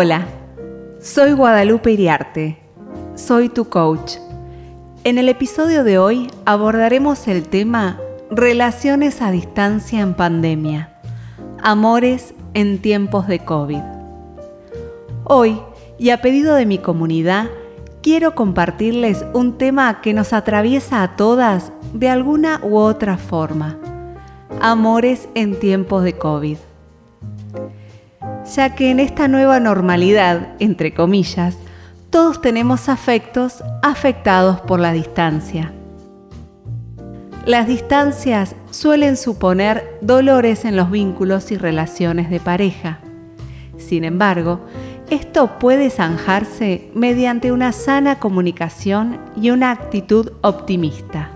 Hola, soy Guadalupe Iriarte, soy tu coach. En el episodio de hoy abordaremos el tema Relaciones a distancia en pandemia, amores en tiempos de COVID. Hoy, y a pedido de mi comunidad, quiero compartirles un tema que nos atraviesa a todas de alguna u otra forma. Amores en tiempos de COVID ya que en esta nueva normalidad, entre comillas, todos tenemos afectos afectados por la distancia. Las distancias suelen suponer dolores en los vínculos y relaciones de pareja. Sin embargo, esto puede zanjarse mediante una sana comunicación y una actitud optimista.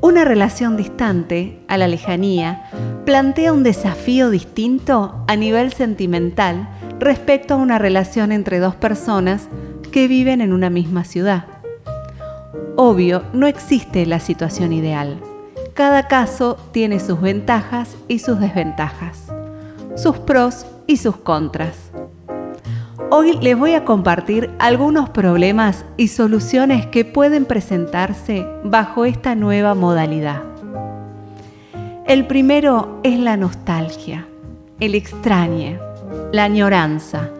Una relación distante, a la lejanía, plantea un desafío distinto a nivel sentimental respecto a una relación entre dos personas que viven en una misma ciudad. Obvio, no existe la situación ideal. Cada caso tiene sus ventajas y sus desventajas, sus pros y sus contras. Hoy les voy a compartir algunos problemas y soluciones que pueden presentarse bajo esta nueva modalidad. El primero es la nostalgia, el extrañe, la añoranza.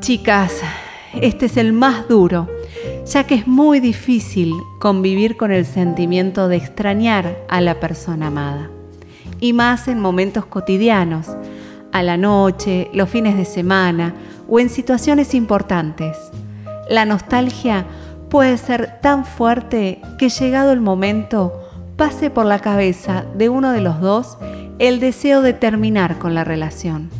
Chicas, este es el más duro, ya que es muy difícil convivir con el sentimiento de extrañar a la persona amada, y más en momentos cotidianos, a la noche, los fines de semana o en situaciones importantes. La nostalgia puede ser tan fuerte que llegado el momento pase por la cabeza de uno de los dos el deseo de terminar con la relación.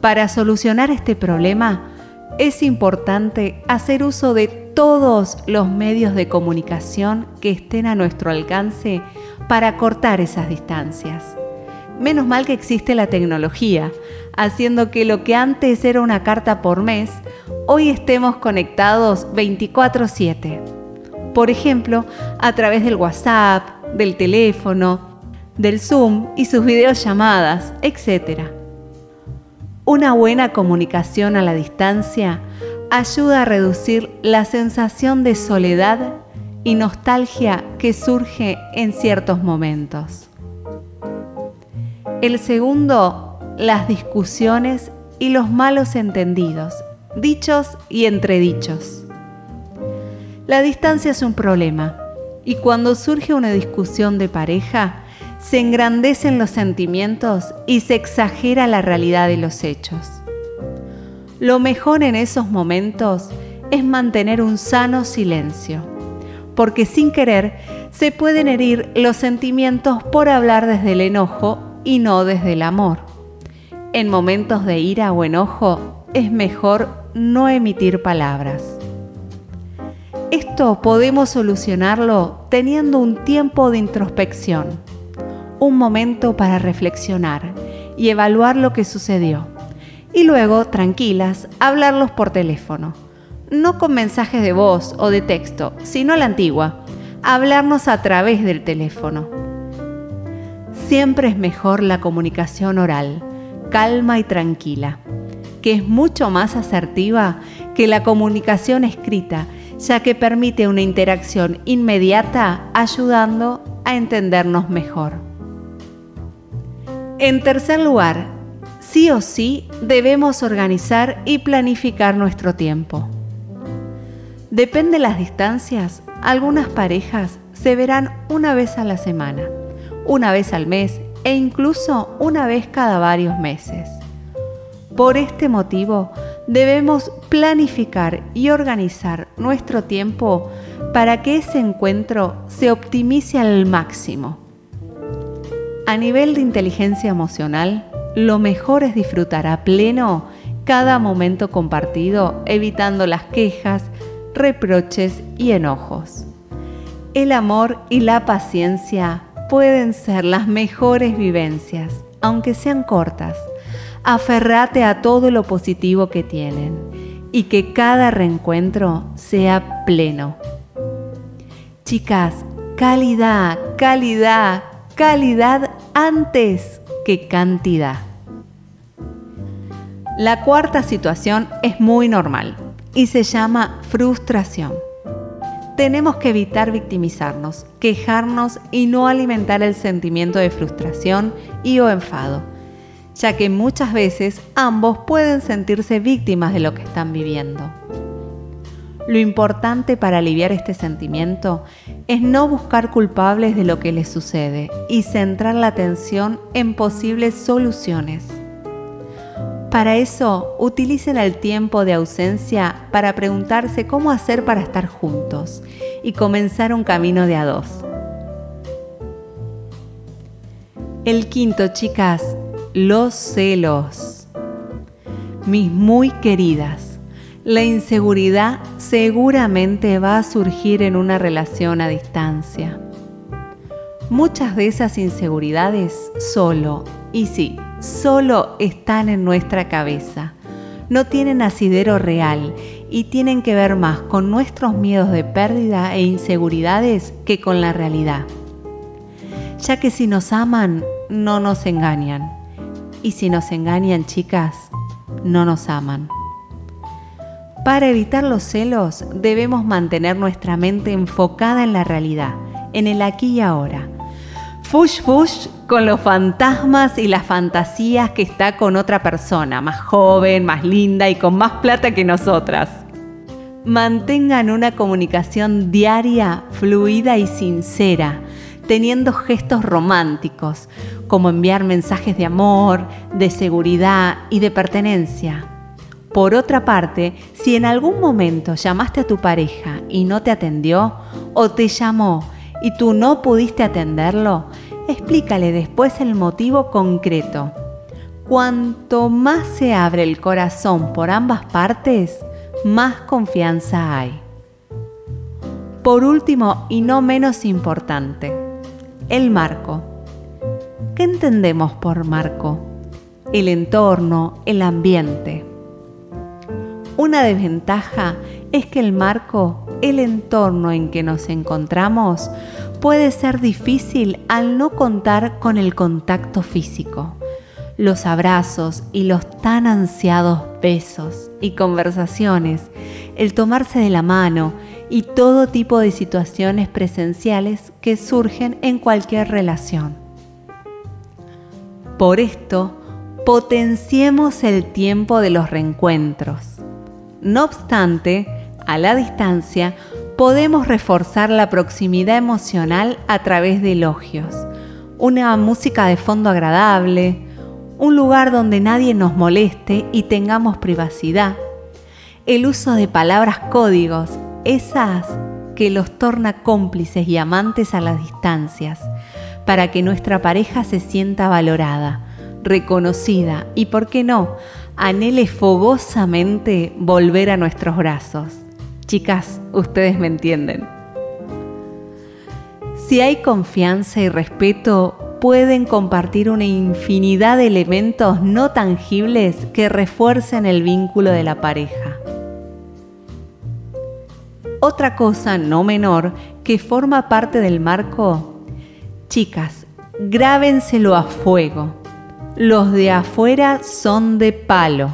Para solucionar este problema es importante hacer uso de todos los medios de comunicación que estén a nuestro alcance para cortar esas distancias. Menos mal que existe la tecnología, haciendo que lo que antes era una carta por mes, hoy estemos conectados 24/7. Por ejemplo, a través del WhatsApp, del teléfono, del Zoom y sus videollamadas, etc. Una buena comunicación a la distancia ayuda a reducir la sensación de soledad y nostalgia que surge en ciertos momentos. El segundo, las discusiones y los malos entendidos, dichos y entredichos. La distancia es un problema y cuando surge una discusión de pareja, se engrandecen los sentimientos y se exagera la realidad de los hechos. Lo mejor en esos momentos es mantener un sano silencio, porque sin querer se pueden herir los sentimientos por hablar desde el enojo y no desde el amor. En momentos de ira o enojo es mejor no emitir palabras. Esto podemos solucionarlo teniendo un tiempo de introspección, un momento para reflexionar y evaluar lo que sucedió. Y luego, tranquilas, hablarlos por teléfono. No con mensajes de voz o de texto, sino la antigua, hablarnos a través del teléfono siempre es mejor la comunicación oral, calma y tranquila, que es mucho más asertiva que la comunicación escrita, ya que permite una interacción inmediata ayudando a entendernos mejor. En tercer lugar, sí o sí debemos organizar y planificar nuestro tiempo. Depende de las distancias, algunas parejas se verán una vez a la semana una vez al mes e incluso una vez cada varios meses. Por este motivo, debemos planificar y organizar nuestro tiempo para que ese encuentro se optimice al máximo. A nivel de inteligencia emocional, lo mejor es disfrutar a pleno cada momento compartido, evitando las quejas, reproches y enojos. El amor y la paciencia pueden ser las mejores vivencias, aunque sean cortas. Aferrate a todo lo positivo que tienen y que cada reencuentro sea pleno. Chicas, calidad, calidad, calidad antes que cantidad. La cuarta situación es muy normal y se llama frustración. Tenemos que evitar victimizarnos, quejarnos y no alimentar el sentimiento de frustración y o enfado, ya que muchas veces ambos pueden sentirse víctimas de lo que están viviendo. Lo importante para aliviar este sentimiento es no buscar culpables de lo que les sucede y centrar la atención en posibles soluciones. Para eso, utilicen el tiempo de ausencia para preguntarse cómo hacer para estar juntos y comenzar un camino de a dos. El quinto, chicas, los celos. Mis muy queridas, la inseguridad seguramente va a surgir en una relación a distancia. Muchas de esas inseguridades solo, y sí, solo están en nuestra cabeza. No tienen asidero real y tienen que ver más con nuestros miedos de pérdida e inseguridades que con la realidad. Ya que si nos aman, no nos engañan. Y si nos engañan, chicas, no nos aman. Para evitar los celos debemos mantener nuestra mente enfocada en la realidad, en el aquí y ahora. Fush fush con los fantasmas y las fantasías que está con otra persona, más joven, más linda y con más plata que nosotras. Mantengan una comunicación diaria, fluida y sincera, teniendo gestos románticos, como enviar mensajes de amor, de seguridad y de pertenencia por otra parte, si en algún momento llamaste a tu pareja y no te atendió, o te llamó y tú no pudiste atenderlo, explícale después el motivo concreto. Cuanto más se abre el corazón por ambas partes, más confianza hay. Por último y no menos importante, el marco. ¿Qué entendemos por marco? El entorno, el ambiente. Una desventaja es que el marco, el entorno en que nos encontramos, puede ser difícil al no contar con el contacto físico. Los abrazos y los tan ansiados besos y conversaciones, el tomarse de la mano y todo tipo de situaciones presenciales que surgen en cualquier relación. Por esto, potenciemos el tiempo de los reencuentros no obstante, a la distancia, podemos reforzar la proximidad emocional a través de elogios, una música de fondo agradable, un lugar donde nadie nos moleste y tengamos privacidad, el uso de palabras códigos, esas que los torna cómplices y amantes a las distancias, para que nuestra pareja se sienta valorada, reconocida y, ¿por qué no?, anhele fogosamente volver a nuestros brazos. Chicas, ustedes me entienden. Si hay confianza y respeto, pueden compartir una infinidad de elementos no tangibles que refuercen el vínculo de la pareja. Otra cosa no menor que forma parte del marco, chicas, grábenselo a fuego los de afuera son de palo.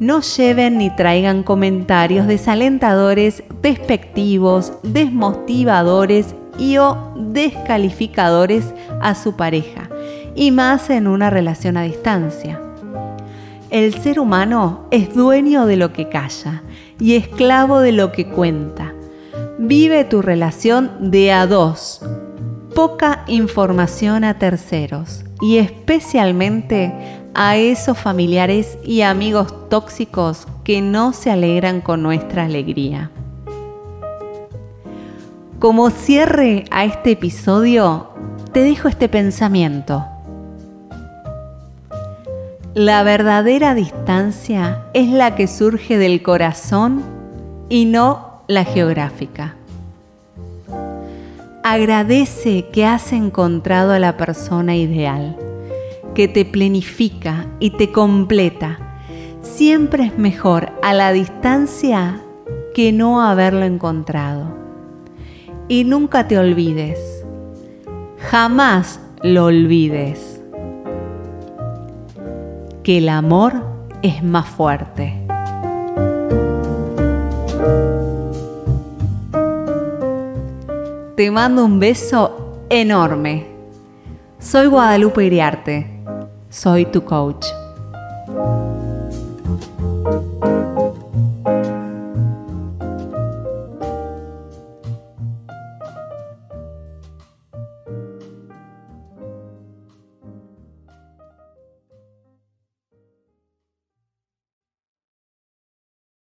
No lleven ni traigan comentarios desalentadores, despectivos, desmotivadores y o descalificadores a su pareja, y más en una relación a distancia. El ser humano es dueño de lo que calla y esclavo de lo que cuenta. Vive tu relación de a dos. Poca información a terceros y especialmente a esos familiares y amigos tóxicos que no se alegran con nuestra alegría. Como cierre a este episodio, te dejo este pensamiento. La verdadera distancia es la que surge del corazón y no la geográfica. Agradece que has encontrado a la persona ideal, que te plenifica y te completa. Siempre es mejor a la distancia que no haberlo encontrado. Y nunca te olvides, jamás lo olvides, que el amor es más fuerte. Te mando un beso enorme. Soy Guadalupe Iriarte. Soy tu coach.